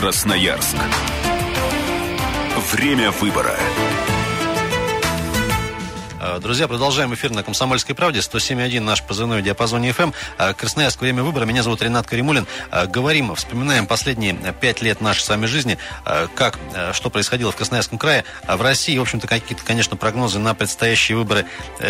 Красноярск. Время выбора. Э, друзья, продолжаем эфир на «Комсомольской правде». 107.1 наш позывной в диапазоне FM. Э, Красноярск. Время выбора. Меня зовут Ренат Каримулин. Э, говорим, вспоминаем последние пять лет нашей с вами жизни, как, что происходило в Красноярском крае. В России, в общем-то, какие-то, конечно, прогнозы на предстоящие выборы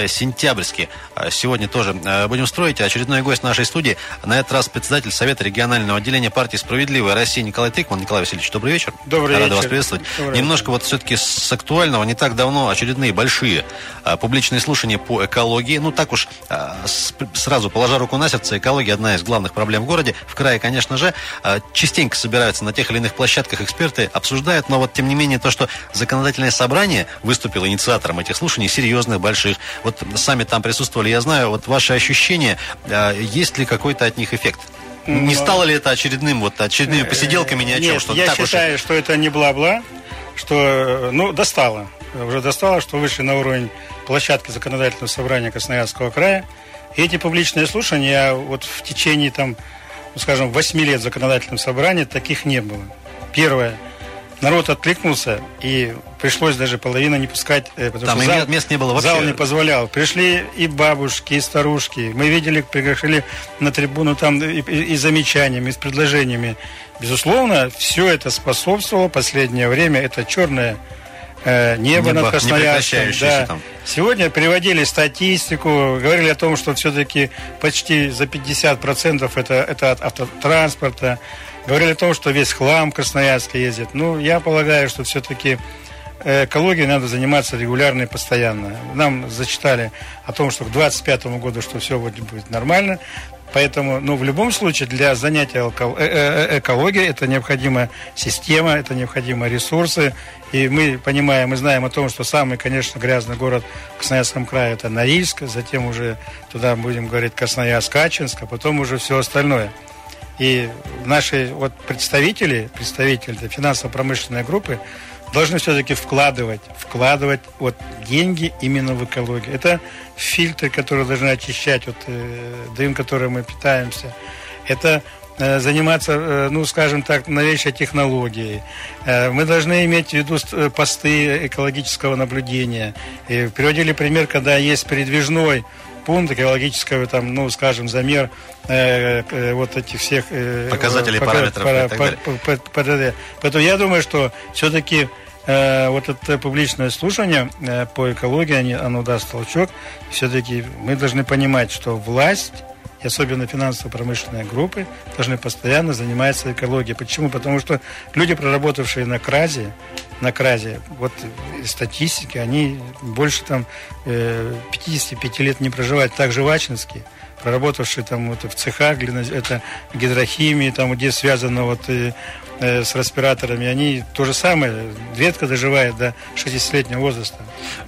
сентябрьские. Сегодня тоже будем строить. Очередной гость нашей студии, на этот раз председатель Совета регионального отделения партии «Справедливая Россия» Николай Трикман. Николай Васильевич, добрый вечер. Добрый Рада вечер. вас приветствовать. Добрый Немножко вот все-таки с актуального. Не так давно очередные большие публичные слушания по экологии. Ну, так уж а, сразу положа руку на сердце, экология одна из главных проблем в городе. В крае, конечно же, а, частенько собираются на тех или иных площадках эксперты, обсуждают, но вот, тем не менее, то, что законодательное собрание выступило инициатором этих слушаний, серьезных, больших, вот сами там присутствовали, я знаю, вот ваши ощущения, а, есть ли какой-то от них эффект? Не стало ли это очередным, вот, очередными посиделками ни о чем? Нет, что я так считаю, уж... что это не бла-бла, что, ну, достало. Уже достало, что вышли на уровень площадки законодательного собрания Красноярского края. И эти публичные слушания, вот в течение, там, ну, скажем, 8 лет законодательного собрания таких не было. Первое. Народ откликнулся, и пришлось даже половину не пускать, э, потому Там что зал, мест не было вообще. зал не позволял. Пришли и бабушки, и старушки. Мы видели, приглашали на трибуну там и, и, и замечаниями, и с предложениями. Безусловно, все это способствовало последнее время. Это черное э, небо, Небо над Красноярском. Да. там. Сегодня приводили статистику, говорили о том, что все-таки почти за 50% это, это от автотранспорта. Говорили о том, что весь хлам в Красноярске ездит. Ну, я полагаю, что все-таки экологией надо заниматься регулярно и постоянно. Нам зачитали о том, что к 2025 году, что все будет нормально. Поэтому, ну, в любом случае, для занятия алко- э- э- экологией это необходима система, это необходимы ресурсы. И мы понимаем, мы знаем о том, что самый, конечно, грязный город в Красноярском крае это Норильск, затем уже туда будем говорить Красноярск, Качинск, а потом уже все остальное. И наши вот представители, представители финансово-промышленной группы должны все-таки вкладывать, вкладывать вот деньги именно в экологию. Это фильтры, которые должны очищать вот, э, дым, которым мы питаемся. Это э, заниматься, э, ну, скажем так, новейшей технологией. Э, Мы должны иметь в виду э, посты экологического наблюдения. И приводили пример, когда есть передвижной пункт экологического, там, ну, скажем, замер э, э, вот этих всех... э, Показателей, пока- параметров и пара- так па- далее. Поэтому я думаю, что все-таки э, вот это публичное слушание э, по экологии, они, оно даст толчок. Все-таки мы должны понимать, что власть и особенно финансово-промышленные группы должны постоянно заниматься экологией. Почему? Потому что люди, проработавшие на КРАЗе, на КРАЗе, вот статистики, они больше там э, 55 лет не проживают, также Вачинские, проработавшие там вот, в цехах, это гидрохимии, там, где связано вот, э, э, с респираторами, они то же самое, редко доживают до 60-летнего возраста.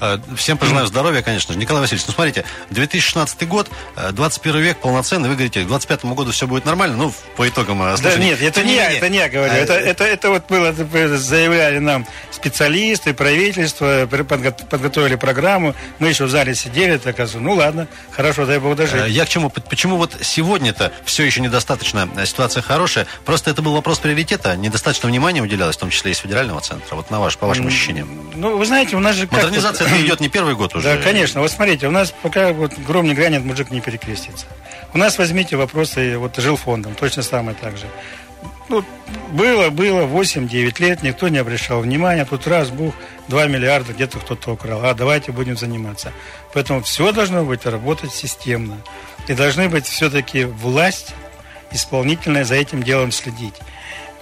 Э, Всем пожелаю здоровья, конечно же. Николай Васильевич, ну смотрите, 2016 год, э, 21 век, полноценный, вы говорите, к 25 году все будет нормально, ну, по итогам э, Да нет, это Тем не я, это не я говорю. э, Это, это, это вот было, заявляли нам специалисты, правительство, подготовили программу. Мы еще в зале сидели, так ну ладно, хорошо, дай бог э, дожить. Я к чему? Почему вот сегодня-то все еще недостаточно, э, ситуация хорошая? Просто это был вопрос приоритета, недостаточно внимания уделялось, в том числе и с федерального центра. Вот на ваш, по вашим ощущениям. Ну, вы знаете, у нас же... Модернизация это идет не первый год уже. Да, конечно. Вот смотрите, у нас пока вот гром не грянет, мужик не перекрестится. У нас возьмите вопросы вот жилфондом, точно самое так же. Ну, было, было 8-9 лет, никто не обращал внимания, тут раз, бух, 2 миллиарда где-то кто-то украл, а давайте будем заниматься. Поэтому все должно быть работать системно. И должны быть все-таки власть исполнительная за этим делом следить.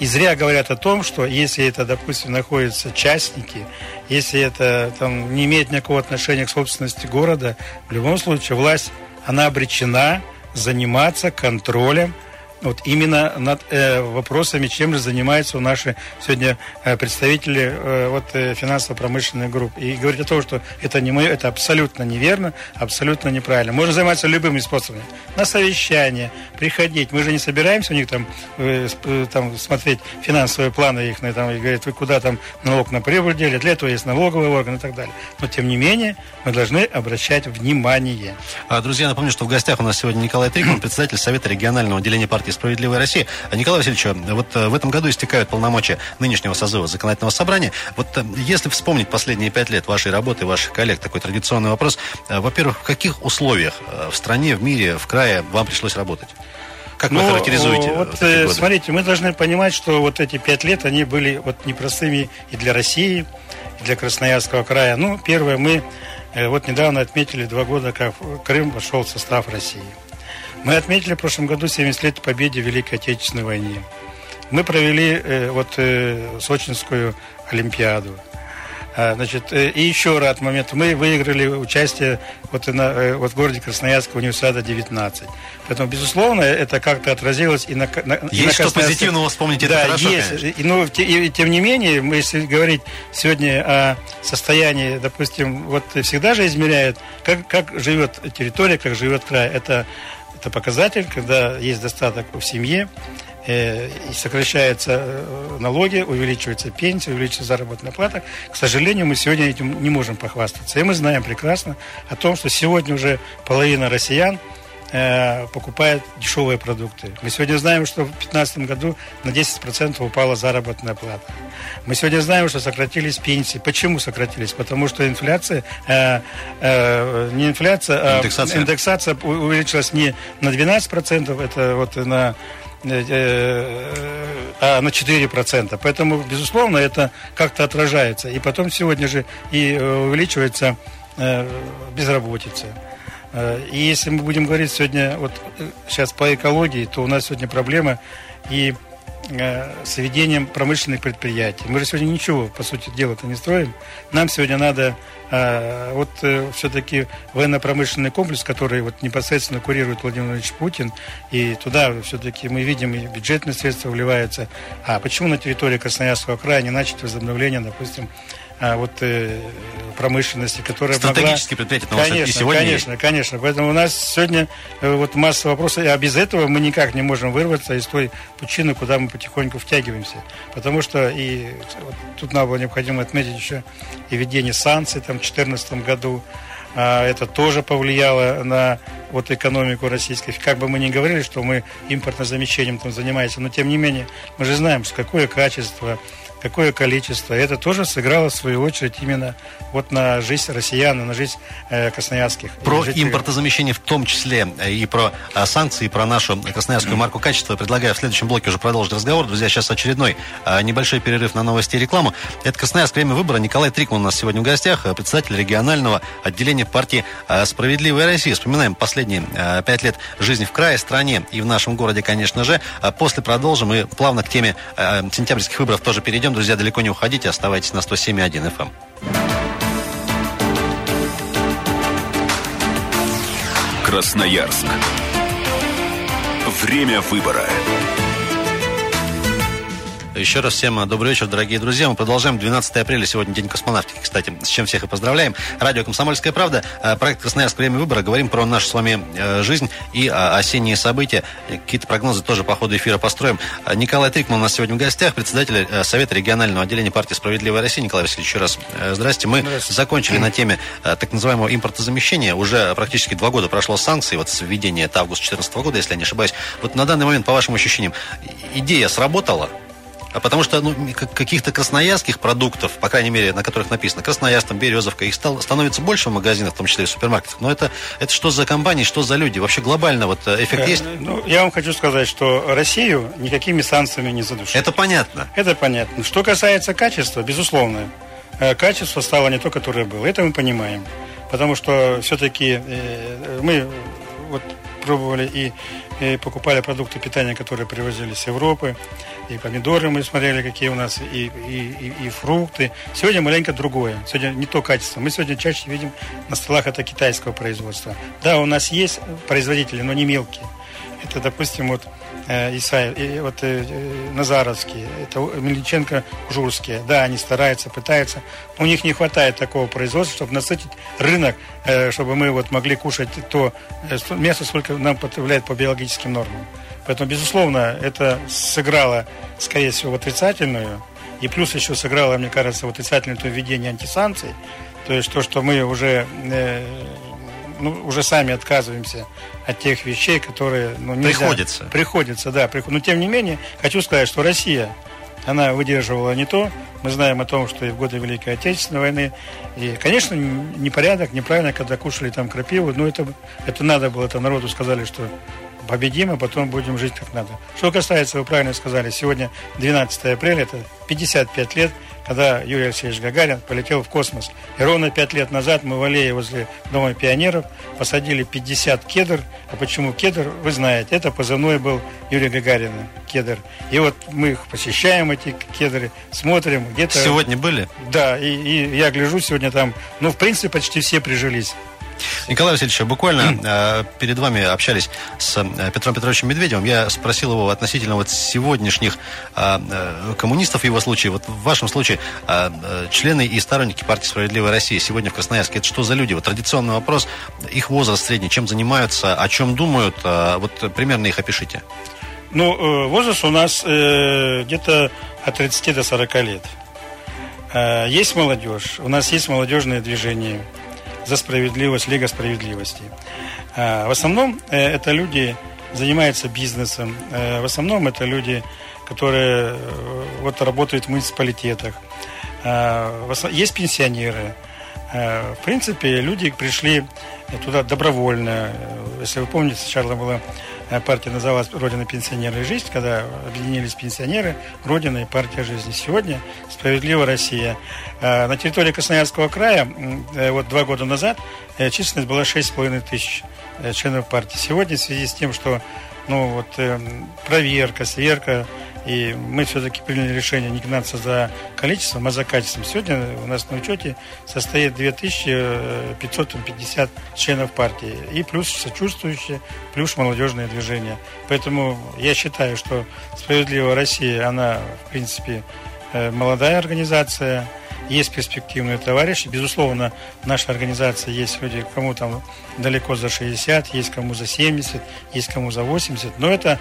И зря говорят о том, что если это, допустим, находятся частники, если это там, не имеет никакого отношения к собственности города, в любом случае власть, она обречена заниматься контролем вот именно над э, вопросами, чем же занимаются наши сегодня э, представители э, вот, э, финансово-промышленной группы. И говорить о том, что это не мое, это абсолютно неверно, абсолютно неправильно. Можно заниматься любыми способами. На совещание, приходить. Мы же не собираемся у них там, э, э, там смотреть финансовые планы их, на, там, и говорить, вы куда там налог на прибыль делите, для этого есть налоговый орган и так далее. Но тем не менее, мы должны обращать внимание. А, Друзья, напомню, что в гостях у нас сегодня Николай Трикман, председатель Совета регионального отделения партии партии «Справедливая Россия». Николай Васильевич, вот в этом году истекают полномочия нынешнего созыва законодательного собрания. Вот если вспомнить последние пять лет вашей работы, ваших коллег, такой традиционный вопрос. Во-первых, в каких условиях в стране, в мире, в крае вам пришлось работать? Как ну, вы характеризуете? Вот, э, смотрите, мы должны понимать, что вот эти пять лет, они были вот непростыми и для России, и для Красноярского края. Ну, первое, мы э, вот недавно отметили два года, как Крым вошел в состав России. Мы отметили в прошлом году 70 лет победы в Великой Отечественной войне. Мы провели э, вот э, Сочинскую Олимпиаду. А, значит, э, и еще рад момент. Мы выиграли участие вот, на, э, вот в городе Красноярска универсиада 19. Поэтому, безусловно, это как-то отразилось и на, на Есть на что позитивного вспомнить, да, это хорошо, есть. И, но, и, тем не менее, мы, если говорить сегодня о состоянии, допустим, вот всегда же измеряют, как, как живет территория, как живет край. Это, это показатель, когда есть достаток в семье, Э, и сокращаются э, налоги, увеличивается пенсия, увеличивается заработная плата. К сожалению, мы сегодня этим не можем похвастаться. И мы знаем прекрасно о том, что сегодня уже половина россиян э, покупает дешевые продукты. Мы сегодня знаем, что в 2015 году на 10% упала заработная плата. Мы сегодня знаем, что сократились пенсии. Почему сократились? Потому что инфляция, э, э, не инфляция, а индексация. индексация увеличилась не на 12%, это вот на Э, э, а на 4%. Поэтому, безусловно, это как-то отражается. И потом сегодня же и увеличивается безработица. И если мы будем говорить сегодня вот сейчас по экологии, то у нас сегодня проблема и с ведением промышленных предприятий. Мы же сегодня ничего, по сути дела-то не строим. Нам сегодня надо а, вот э, все-таки военно-промышленный комплекс, который вот непосредственно курирует Владимир Владимирович Путин, и туда все-таки мы видим и бюджетные средства вливаются. А почему на территории Красноярского края не начать возобновление, допустим, а, вот э, промышленности, которая Стратегические могла... предприятия, потому конечно, что и сегодня Конечно, есть. конечно. Поэтому у нас сегодня э, вот масса вопросов, а без этого мы никак не можем вырваться из той пучины, куда мы потихоньку втягиваемся. Потому что и вот, тут надо было необходимо отметить еще и введение санкций там, 2014 году, а, это тоже повлияло на вот экономику российской. Как бы мы ни говорили, что мы импортным замещением там занимаемся, но тем не менее мы же знаем, какое качество, какое количество. Это тоже сыграло, в свою очередь, именно вот на жизнь россиян, на жизнь э, красноярских. Про жителей. импортозамещение в том числе э, и про э, санкции, и про нашу красноярскую марку качества предлагаю в следующем блоке уже продолжить разговор. Друзья, сейчас очередной э, небольшой перерыв на новости и рекламу. Это Красноярск. Время выбора. Николай Трикман у нас сегодня в гостях, э, председатель регионального отделения партии э, «Справедливая Россия». Вспоминаем последние пять лет жизни в крае, стране и в нашем городе, конечно же. После продолжим и плавно к теме сентябрьских выборов тоже перейдем перейдем. Друзья, далеко не уходите, оставайтесь на 107.1 FM. Красноярск. Время выбора. Еще раз всем добрый вечер, дорогие друзья. Мы продолжаем. 12 апреля, сегодня День космонавтики, кстати, с чем всех и поздравляем. Радио «Комсомольская правда», э, проект «Красноярск. Время выбора». Говорим про нашу с вами э, жизнь и э, осенние события. Какие-то прогнозы тоже по ходу эфира построим. Николай Трикман у нас сегодня в гостях, председатель Совета регионального отделения партии «Справедливая Россия». Николай Васильевич, еще раз здрасте. Мы здрасте. закончили на теме так называемого импортозамещения. Уже практически два года прошло санкции, вот с введения это август 2014 года, если я не ошибаюсь. Вот на данный момент, по вашим ощущениям, идея сработала? А потому что ну, каких-то красноярских продуктов, по крайней мере, на которых написано Красноярск, там, Березовка, их стало, становится больше в магазинах, в том числе и в супермаркетах. Но это, это что за компании, что за люди? Вообще глобально вот э, эффект э, есть? Ну, я вам хочу сказать, что Россию никакими санкциями не задушит. Это понятно. Это понятно. Что касается качества, безусловно, э, качество стало не то, которое было. Это мы понимаем. Потому что все-таки мы вот пробовали и, и покупали продукты питания, которые привозились с Европы и помидоры мы смотрели, какие у нас, и, и, и, и фрукты. Сегодня маленько другое. Сегодня не то качество. Мы сегодня чаще видим на столах это китайского производства. Да, у нас есть производители, но не мелкие. Это, допустим, вот э, Исаев, и вот э, э, Назаровские, это Мельниченко, Журские. Да, они стараются, пытаются. У них не хватает такого производства, чтобы насытить рынок, чтобы мы вот могли кушать то мясо, сколько нам потребляет по биологическим нормам. Поэтому, безусловно, это сыграло, скорее всего, в отрицательную. И плюс еще сыграло, мне кажется, в отрицательное то введение антисанкций. То есть то, что мы уже ну, уже сами отказываемся от тех вещей, которые ну, нельзя. Приходится. Приходится, да. Приход... Но тем не менее, хочу сказать, что Россия, она выдерживала не то. Мы знаем о том, что и в годы Великой Отечественной войны. И, конечно, непорядок, неправильно, когда кушали там крапиву. Но это, это надо было, это народу сказали, что победим, а потом будем жить как надо. Что касается, вы правильно сказали, сегодня 12 апреля, это 55 лет, когда Юрий Алексеевич Гагарин полетел в космос. И ровно 5 лет назад мы в аллее возле Дома пионеров посадили 50 кедр. А почему кедр, вы знаете, это позывной был Юрия Гагарина, кедр. И вот мы их посещаем, эти кедры, смотрим где-то... Сегодня были? Да, и, и я гляжу сегодня там, ну, в принципе, почти все прижились. Николай Васильевич, буквально э, перед вами общались с э, Петром Петровичем Медведевым. Я спросил его относительно вот сегодняшних э, коммунистов в его случае. Вот в вашем случае члены и сторонники партии «Справедливая Россия» сегодня в Красноярске. Это что за люди? Вот традиционный вопрос. Их возраст средний, чем занимаются, о чем думают? Вот примерно их опишите. Ну, возраст у нас э, где-то от 30 до 40 лет. Э, есть молодежь, у нас есть молодежное движение – за справедливость, Лига справедливости. А, в основном э, это люди занимаются бизнесом, э, в основном это люди, которые э, вот работают в муниципалитетах. Есть пенсионеры. А, в принципе, люди пришли туда добровольно. Если вы помните, сначала была партия называлась «Родина пенсионера и жизнь», когда объединились пенсионеры, Родина и партия жизни. Сегодня «Справедливая Россия». А, на территории Красноярского края э, вот два года назад э, численность была 6,5 тысяч э, членов партии. Сегодня в связи с тем, что ну, вот, проверка, сверка, и мы все-таки приняли решение не гнаться за количеством, а за качеством. Сегодня у нас на учете состоит 2550 членов партии. И плюс сочувствующие, плюс молодежное движение. Поэтому я считаю, что «Справедливая Россия», она, в принципе, молодая организация – есть перспективные товарищи. Безусловно, в нашей организации есть люди, кому там далеко за 60, есть кому за 70, есть кому за 80. Но это,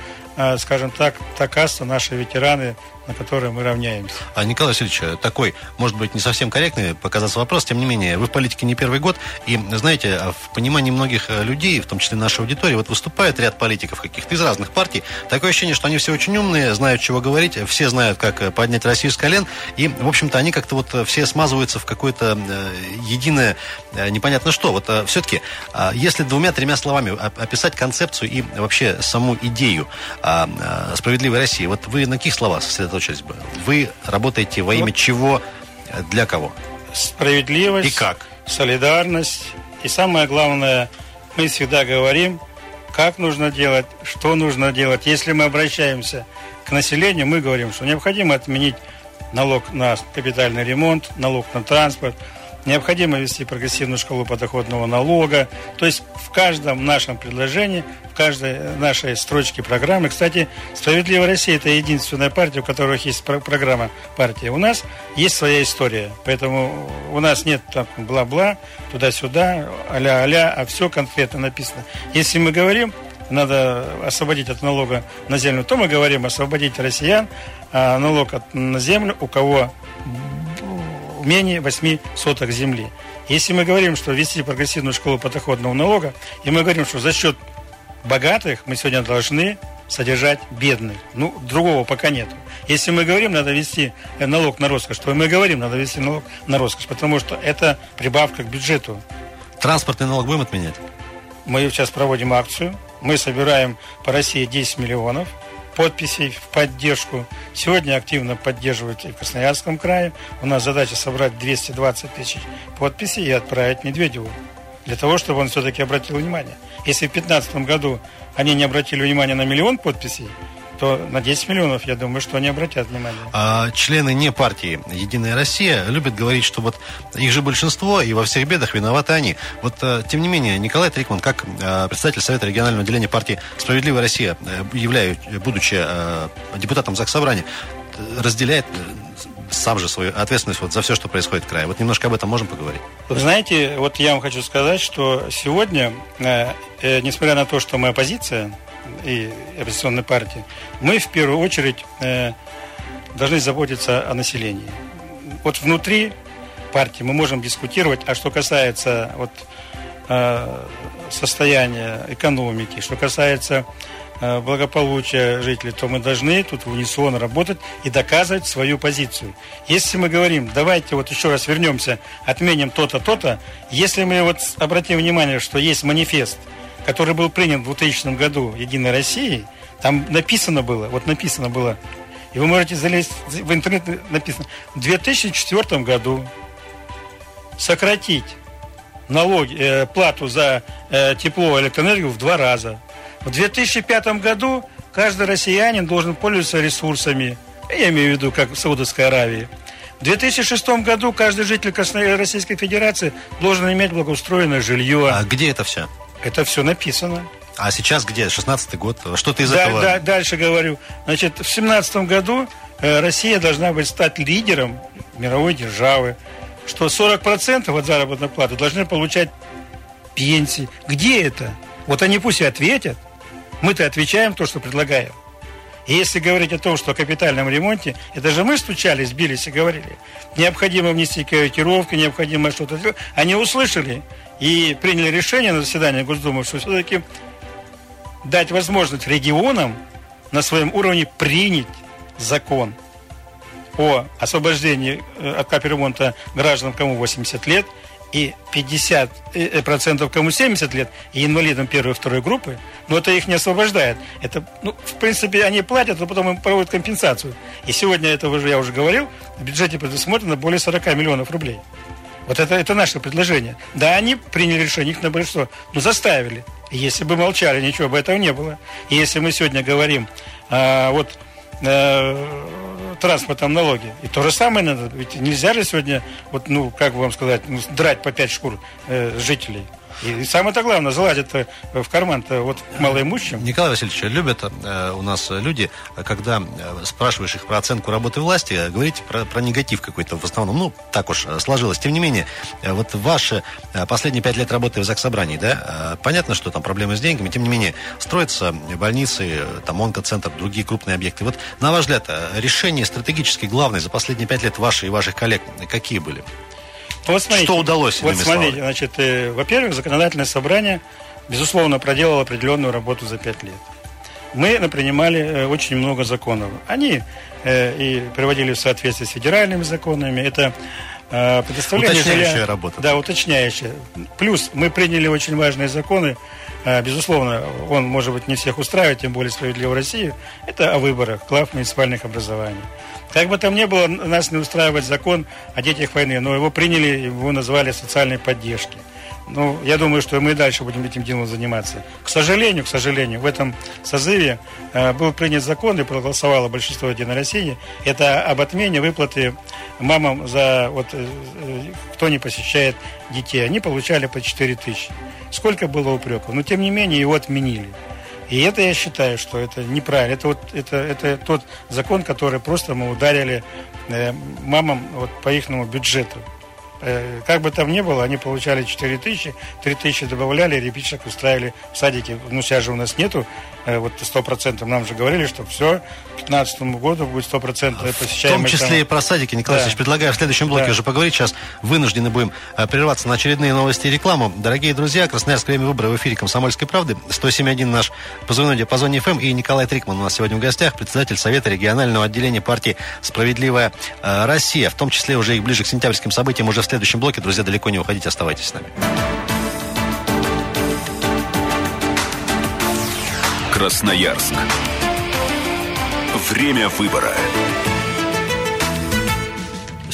скажем так, та каста, наши ветераны, на которые мы равняемся. А Николай Васильевич, такой, может быть, не совсем корректный показаться вопрос, тем не менее, вы в политике не первый год, и, знаете, в понимании многих э, людей, в том числе нашей аудитории, вот выступает ряд политиков каких-то из разных партий, такое ощущение, что они все очень умные, знают, чего говорить, все знают, как э, поднять Россию с колен, и, в общем-то, они как-то вот э, все смазываются в какое-то единое, непонятно что. Вот все-таки, а, если двумя-тремя словами описать концепцию и вообще саму идею а, справедливой России, вот вы на каких словах сосредоточены? Сосредоточились бы. Вы работаете во имя вот. чего, для кого? Справедливость. И как? Солидарность. И самое главное, мы всегда говорим, как нужно делать, что нужно делать. Если мы обращаемся к населению, мы говорим, что необходимо отменить налог на капитальный ремонт, налог на транспорт, необходимо ввести прогрессивную шкалу подоходного налога. То есть в каждом нашем предложении каждой нашей строчке программы. Кстати, «Справедливая Россия» – это единственная партия, у которых есть программа партии. У нас есть своя история, поэтому у нас нет там бла-бла, туда-сюда, а-ля-а-ля, а все конкретно написано. Если мы говорим, надо освободить от налога на землю, то мы говорим освободить россиян а налог от, на землю, у кого менее 8 соток земли. Если мы говорим, что ввести прогрессивную школу подоходного налога, и мы говорим, что за счет богатых мы сегодня должны содержать бедных. Ну, другого пока нет. Если мы говорим, надо вести налог на роскошь, то мы говорим, надо вести налог на роскошь, потому что это прибавка к бюджету. Транспортный налог будем отменять? Мы сейчас проводим акцию. Мы собираем по России 10 миллионов подписей в поддержку. Сегодня активно поддерживают и в Красноярском крае. У нас задача собрать 220 тысяч подписей и отправить Медведеву для того, чтобы он все-таки обратил внимание. Если в 2015 году они не обратили внимания на миллион подписей, то на 10 миллионов, я думаю, что они обратят внимание. А члены не партии «Единая Россия» любят говорить, что вот их же большинство, и во всех бедах виноваты они. Вот, э, тем не менее, Николай Трикман, как э, представитель Совета регионального отделения партии «Справедливая Россия», э, являюсь, будучи депутатом Заксобрания, разделяет сам же свою ответственность вот за все, что происходит в крае. Вот немножко об этом можем поговорить? Вы знаете, вот я вам хочу сказать, что сегодня, э, э, несмотря на то, что мы оппозиция и оппозиционная партия, мы в первую очередь э, должны заботиться о населении. Вот внутри партии мы можем дискутировать, а что касается вот э, состояния экономики, что касается благополучия жителей, то мы должны тут в унисон работать и доказывать свою позицию. Если мы говорим, давайте вот еще раз вернемся, отменим то-то, то-то, если мы вот обратим внимание, что есть манифест, который был принят в 2000 году Единой России, там написано было, вот написано было, и вы можете залезть в интернет, написано, в 2004 году сократить налоги, э, плату за э, тепло электроэнергию в два раза. В 2005 году каждый россиянин должен пользоваться ресурсами, я имею в виду, как в Саудовской Аравии. В 2006 году каждый житель Российской Федерации должен иметь благоустроенное жилье. А где это все? Это все написано. А сейчас где? 16-й год? Что-то из да, этого? Да, дальше говорю. Значит, в 2017 году э, Россия должна быть стать лидером мировой державы что 40% от заработной платы должны получать пенсии. Где это? Вот они пусть и ответят. Мы-то отвечаем то, что предлагаем. И если говорить о том, что о капитальном ремонте, это же мы стучались, бились и говорили. Необходимо внести корректировки, необходимо что-то. Они услышали и приняли решение на заседании Госдумы, что все-таки дать возможность регионам на своем уровне принять закон – о освобождении э, от капремонта граждан, кому 80 лет, и 50% э, э, процентов кому 70 лет, и инвалидам первой и второй группы, но это их не освобождает. Это, ну, в принципе, они платят, но потом им проводят компенсацию. И сегодня, это уже, я уже говорил, в бюджете предусмотрено более 40 миллионов рублей. Вот это, это наше предложение. Да, они приняли решение, их на большинство, но заставили. Если бы молчали, ничего бы этого не было. И если мы сегодня говорим, а, вот э, транспортном налоге. И то же самое надо. Ведь нельзя же сегодня, вот, ну, как вам сказать, ну, драть по пять шкур э, жителей. И самое-то главное, залазит в карман-то вот малоимущим. Николай Васильевич, любят э, у нас люди, когда э, спрашиваешь их про оценку работы власти, э, говорите про, про негатив какой-то в основном. Ну, так уж э, сложилось. Тем не менее, э, вот ваши э, последние пять лет работы в Заксобрании, да, э, понятно, что там проблемы с деньгами, тем не менее, строятся больницы, там онкоцентр, другие крупные объекты. Вот, на ваш взгляд, решения стратегически главные за последние пять лет ваши и ваших коллег какие были? Вот смотрите, Что удалось? Вот смотрите, словами? значит, э, во-первых, законодательное собрание, безусловно, проделало определенную работу за пять лет. Мы принимали э, очень много законов. Они и приводили в соответствие с федеральными законами. Это э, предоставление уточняющая жилья, работа. Да, уточняющая. Плюс мы приняли очень важные законы. Э, безусловно, он, может быть, не всех устраивает, тем более справедливо Россию. Это о выборах, глав муниципальных образований. Как бы там ни было, нас не устраивает закон о детях войны, но его приняли, его назвали социальной поддержки. Ну, я думаю, что мы и дальше будем этим делом заниматься. К сожалению, к сожалению, в этом созыве э, был принят закон и проголосовало большинство Единой России. Это об отмене выплаты мамам за вот э, э кто не посещает детей. Они получали по 4 тысячи. Сколько было упреков? Но тем не менее его отменили. И это я считаю, что это неправильно. Это вот это, это тот закон, который просто мы ударили мамам вот, по их бюджету. Э, как бы там ни было, они получали 4 тысячи, 3 тысячи добавляли, ребятишек устраивали в садике. Ну, сейчас же у нас нету, э, вот 100%, нам же говорили, что все, к 2015 году будет 100% посещаемость. В том числе там... и про садики, Николай да. Предлагаю в следующем блоке да. уже поговорить. Сейчас вынуждены будем э, прерваться на очередные новости и рекламу. Дорогие друзья, Красноярское время выбора в эфире «Комсомольской правды». 107.1 наш позывной диапазон FM и Николай Трикман у нас сегодня в гостях, председатель Совета регионального отделения партии «Справедливая Россия». В том числе уже и ближе к сентябрьским событиям уже в следующем блоке. Друзья, далеко не уходите, оставайтесь с нами. Красноярск. Время выбора.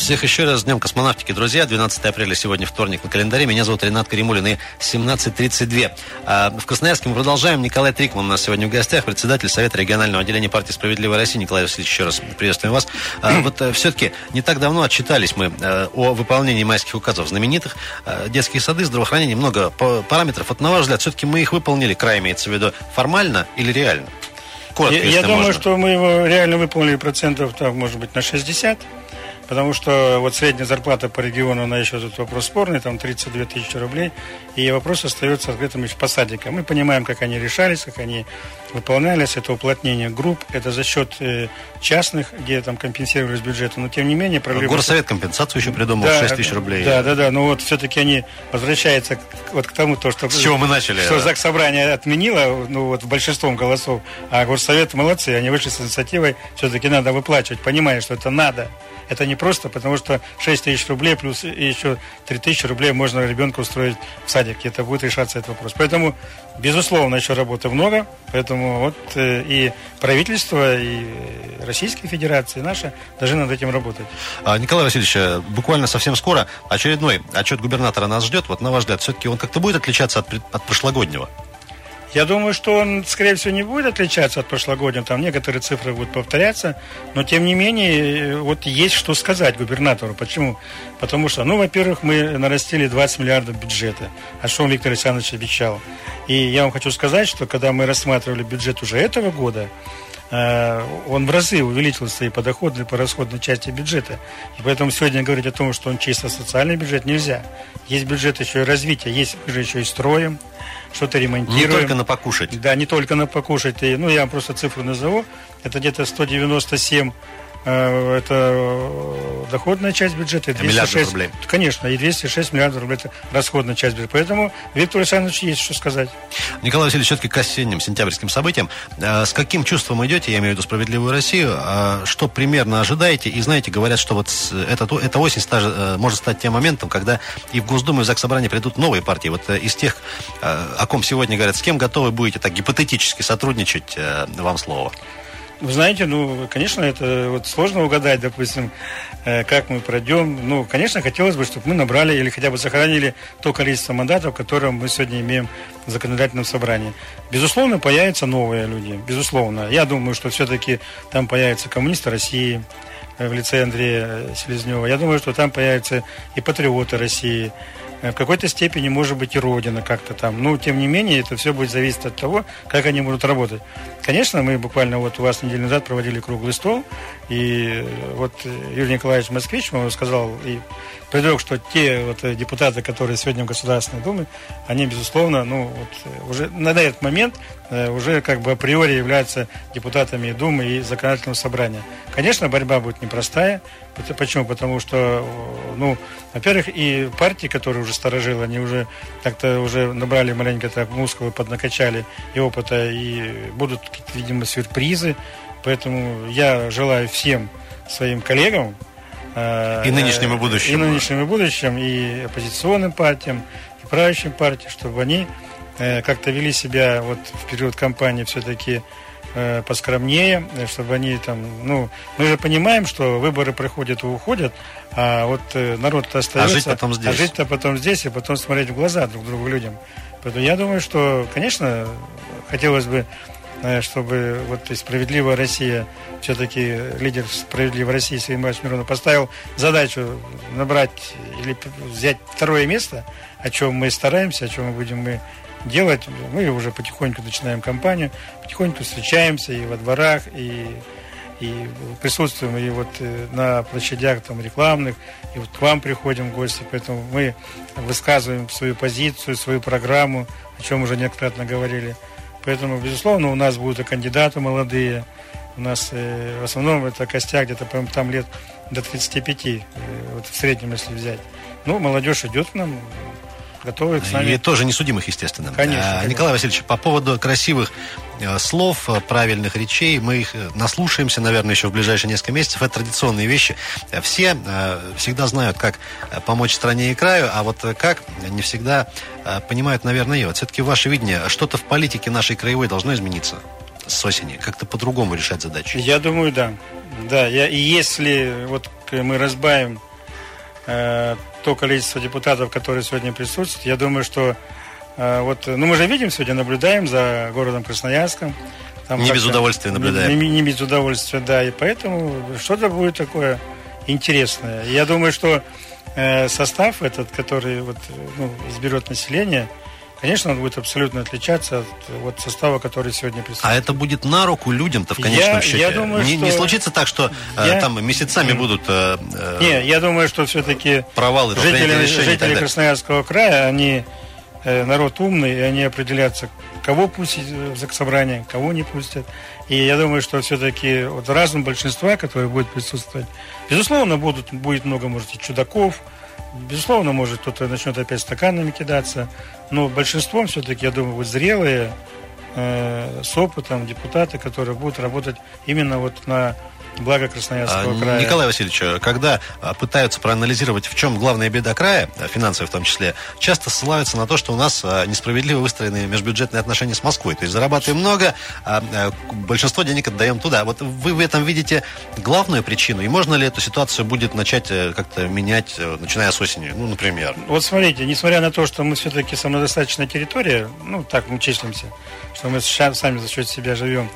Всех еще раз с Днем космонавтики, друзья. 12 апреля сегодня вторник на календаре. Меня зовут Ренат Каримулин и 17.32. А в Красноярске мы продолжаем. Николай Трикман у нас сегодня в гостях, председатель Совета регионального отделения партии «Справедливая Россия». Николай Васильевич, еще раз приветствуем вас. А, вот э, все-таки не так давно отчитались мы э, о выполнении майских указов знаменитых. Э, детские сады, здравоохранение, много параметров. Вот на ваш взгляд, все-таки мы их выполнили, край имеется в виду, формально или реально? Коротко, я я думаю, можно. что мы его реально выполнили процентов, так, может быть, на 60. Потому что вот средняя зарплата по региону, она еще тут вопрос спорный, там 32 тысячи рублей, и вопрос остается открытым еще по садикам. Мы понимаем, как они решались, как они выполнялись, это уплотнение групп, это за счет э, частных, где там компенсировались бюджеты, но тем не менее проблема... Горсовет компенсацию еще придумал, да, 6 тысяч рублей. Да, да, да, но вот все-таки они возвращаются вот к тому, то, что... С чего мы начали. Что да. ЗАГС Собрание отменило, ну вот большинством голосов, а Горсовет молодцы, они вышли с инициативой, все-таки надо выплачивать, понимая, что это надо. Это не просто, потому что 6 тысяч рублей плюс еще 3 тысячи рублей можно ребенка устроить в садик. И это будет решаться этот вопрос. Поэтому, безусловно, еще работы много. Поэтому вот э, и правительство, и Российская Федерация, и наша должны над этим работать. А, Николай Васильевич, э, буквально совсем скоро очередной отчет губернатора нас ждет. Вот на ваш взгляд, все-таки он как-то будет отличаться от, от прошлогоднего? Я думаю, что он, скорее всего, не будет отличаться от прошлогоднего. Там некоторые цифры будут повторяться. Но, тем не менее, вот есть что сказать губернатору. Почему? Потому что, ну, во-первых, мы нарастили 20 миллиардов бюджета. О чем Виктор Александрович обещал. И я вам хочу сказать, что когда мы рассматривали бюджет уже этого года, э, он в разы увеличился и по доходной, и по расходной части бюджета. И поэтому сегодня говорить о том, что он чисто социальный бюджет, нельзя. Есть бюджет еще и развития, есть мы же еще и строим, что-то ремонтируем. Не только на покушать. Да, не только на покушать. И, ну, я вам просто цифру назову. Это где-то 197 Э, это э, доходная часть бюджета. 206, рублей. Конечно, и 206 миллиардов рублей это расходная часть бюджета. Поэтому Виктор Александрович есть что сказать. Николай Васильевич, все-таки к осенним сентябрьским событиям. Э, с каким чувством идете, я имею в виду справедливую Россию, что примерно ожидаете? И знаете, говорят, что вот эта, эта осень может стать тем моментом, когда и в Госдуму, и в Заксобрание придут новые партии. Вот из тех, о ком сегодня говорят, с кем готовы будете так гипотетически сотрудничать, вам слово. Вы знаете, ну, конечно, это вот сложно угадать, допустим, э, как мы пройдем. Ну, конечно, хотелось бы, чтобы мы набрали или хотя бы сохранили то количество мандатов, которое мы сегодня имеем в законодательном собрании. Безусловно, появятся новые люди, безусловно. Я думаю, что все-таки там появятся коммунисты России, э, в лице Андрея Селезнева. Я думаю, что там появятся и патриоты России, Э, в какой-то степени может быть и Родина как-то там. Но, тем не менее, это все будет зависеть от того, как они будут работать. Конечно, мы буквально вот у вас неделю назад проводили круглый стол, и вот Юрий Николаевич Москвич, он сказал и предрек, что те вот депутаты, которые сегодня в Государственной Думе, они, безусловно, ну, вот уже на этот момент э, уже как бы априори являются депутатами Думы и Законодательного собрания. Конечно, борьба будет непростая. Почему? Потому что, ну, во-первых, и партии, которые уже сторожилы, они уже как-то уже набрали маленько так мускулы, поднакачали и опыта, и будут видимо, сюрпризы. Поэтому я желаю всем своим коллегам, э, и нынешним и будущим. И нынешним и будущим, и оппозиционным партиям, и правящим партиям, чтобы они э, как-то вели себя вот в период кампании все-таки э, поскромнее, чтобы они там, ну, мы же понимаем, что выборы проходят и уходят, а вот народ остается. А жить потом здесь. А жить-то потом здесь, и потом смотреть в глаза друг другу людям. Поэтому я думаю, что, конечно, хотелось бы чтобы вот и справедливая Россия, все-таки лидер справедливой России Сергей Иванович Миронов поставил задачу набрать или взять второе место, о чем мы стараемся, о чем мы будем мы делать. Мы уже потихоньку начинаем кампанию, потихоньку встречаемся и во дворах, и, и присутствуем и вот э, на площадях там рекламных, и вот к вам приходим в гости, поэтому мы высказываем свою позицию, свою программу, о чем уже неоднократно говорили. Поэтому, безусловно, у нас будут и кандидаты молодые. У нас э, в основном это костяк где-то, там лет до 35, э, вот в среднем, если взять. Ну, молодежь идет к нам, готовы к нами. И тоже несудимых, естественно. Конечно, а, конечно. Николай Васильевич, по поводу красивых э, слов, э, правильных речей, мы их э, наслушаемся, наверное, еще в ближайшие несколько месяцев. Это традиционные вещи. Все всегда знают, как помочь стране и краю, а вот как не всегда понимают, наверное, и вот все-таки ваше видение, что-то в политике нашей краевой должно измениться с осени, как-то по-другому решать задачи? Я думаю, да. Да, я, и если вот мы разбавим э, то количество депутатов, которые сегодня присутствуют, я думаю, что э, вот, ну мы же видим сегодня, наблюдаем за городом Красноярском. Там не без удовольствия наблюдаем. Не, не, без удовольствия, да, и поэтому что-то будет такое интересное. Я думаю, что э, состав этот, который вот, ну, изберет население, конечно, он будет абсолютно отличаться от вот состава, который сегодня присутствует. А это будет на руку людям-то в конечном Я- счете? я думаю, не, что- не случится так, что э, Я- там месяцами будут э, э, Не, я думаю, что все-таки провалы жители, жители. Красноярского края, они э, народ умный, и они определятся, кого пустить в заксобрание, кого не пустят. И я думаю, что все-таки вот разум большинства, которое будет присутствовать, безусловно, будут, будет много, может, и чудаков, безусловно, может, кто-то начнет опять стаканами кидаться, но большинством все-таки, я думаю, вот зрелые, э, с опытом депутаты, которые будут работать именно вот на благо Красноярского А, края. Николай Васильевич, э, когда а, пытаются проанализировать, в чем главная беда края, а, финансовая в том числе, часто ссылаются на то, что у нас а, несправедливо выстроены межбюджетные отношения с Москвой. То есть зарабатываем много, а большинство денег отдаем туда. Вот вы в этом видите главную причину? И можно ли эту ситуацию будет начать э, как-то менять, э, начиная с осени? Ну, например. Вот смотрите, несмотря на то, что мы все-таки самодостаточная территория, ну так мы числимся, что мы сами за счет себя живем,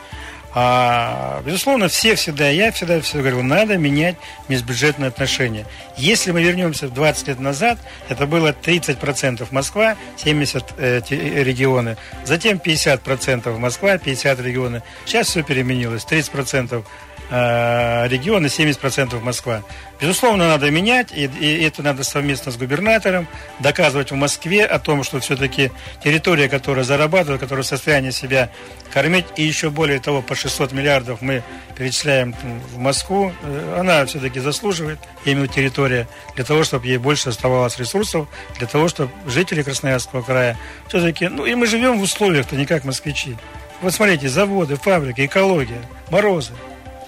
а, безусловно, все всегда, я всегда, всегда говорил, надо менять межбюджетные отношения. Если мы вернемся в 20 лет назад, это было 30% Москва, 70 э, те- регионы, затем 50% Москва, 50 регионы. Сейчас все переменилось, 30% э, регионы, 70% Москва. Безусловно, надо менять, и, и это надо совместно с губернатором доказывать в Москве о том, что все-таки территория, которая зарабатывает, которая в состоянии себя кормить, и еще более того, по 600 миллиардов мы перечисляем в Москву, э, она все-таки заслуживает, именно территория, для того, чтобы ей больше оставалось ресурсов, для того, чтобы жители Красноярского края все-таки, ну и мы живем в условиях-то не как москвичи. Вот смотрите, заводы, фабрики, экология, морозы.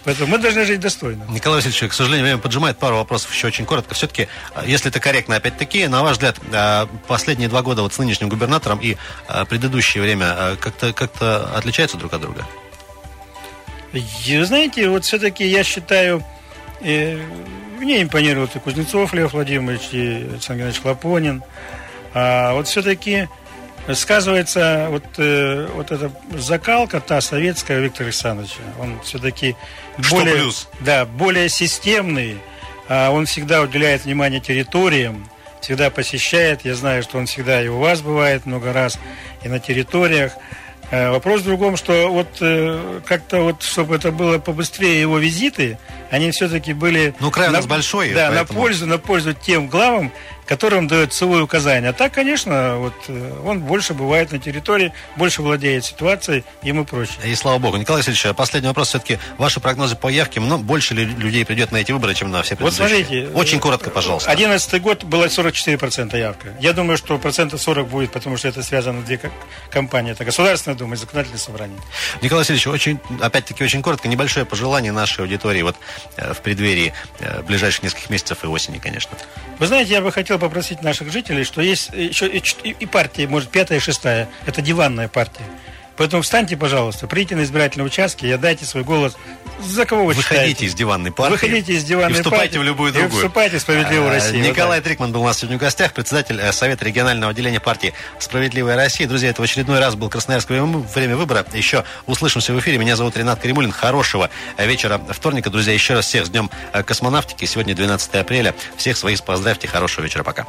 Поэтому мы должны жить достойно. Николай Васильевич, к сожалению, время поджимает. Пару вопросов еще очень коротко. Все-таки, если это корректно, опять-таки, на ваш взгляд, а, последние два года вот с нынешним губернатором и а, предыдущее время а, как-то как отличаются друг от друга? Вы знаете, вот все-таки я считаю, э, мне импонирует и Кузнецов Лев Владимирович, и Александр Геннадьевич Лапонин. А вот все-таки сказывается вот, э, вот эта закалка, та советская Виктора Александровича. Он все-таки более, плюс? да, более системный. А он всегда уделяет внимание территориям, всегда посещает. Я знаю, что он всегда и у вас бывает много раз, и на территориях. Э, Вопрос в другом, что вот э, как-то вот, чтобы это было побыстрее его визиты, они все-таки были... Ну, край у нас большой, Да, поэтому- на пользу, на пользу тем главам, которым дает целое указание. А так, конечно, вот э, он больше бывает на территории, больше владеет ситуацией ему проще. И слава богу. Николай Васильевич, а последний вопрос. Все-таки ваши прогнозы по явке, много, больше ли людей придет на эти выборы, чем на все Вот предыдущие? смотрите. Очень э, коротко, пожалуйста. 11 год было 44% явка. Я думаю, что процентов 40 будет, потому что это связано две ко- компании. Это Государственная Дума и Законодательное собрание. Николай Васильевич, очень, опять-таки, очень коротко, небольшое пожелание нашей аудитории вот э, в преддверии ближайших нескольких месяцев и осени, конечно. Вы знаете, я бы хотел попросить наших жителей, что есть еще и, ч- и- и партии, может, пятая и шестая. Это диванная партия. Поэтому встаньте, пожалуйста, придите на избирательные участки и отдайте свой голос. За кого вы Выходите считаете? из диванной партии. Выходите из диванной и вступайте партии в любую и другую. вступайте в «Справедливую А, Россию». Вот Николай так. Трикман был у нас сегодня в гостях, председатель э, Совета регионального отделения партии «Справедливая Россия». Друзья, это в очередной раз был Красноярское время выбора. Еще услышимся в эфире. Меня зовут Ренат Каримулин. Хорошего э, вечера вторника. Друзья, еще раз всех с Днем э, космонавтики. Сегодня 12 апреля. Всех своих поздравьте. Хорошего вечера. Пока.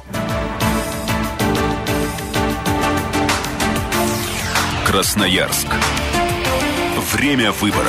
Красноярск. Время выбора.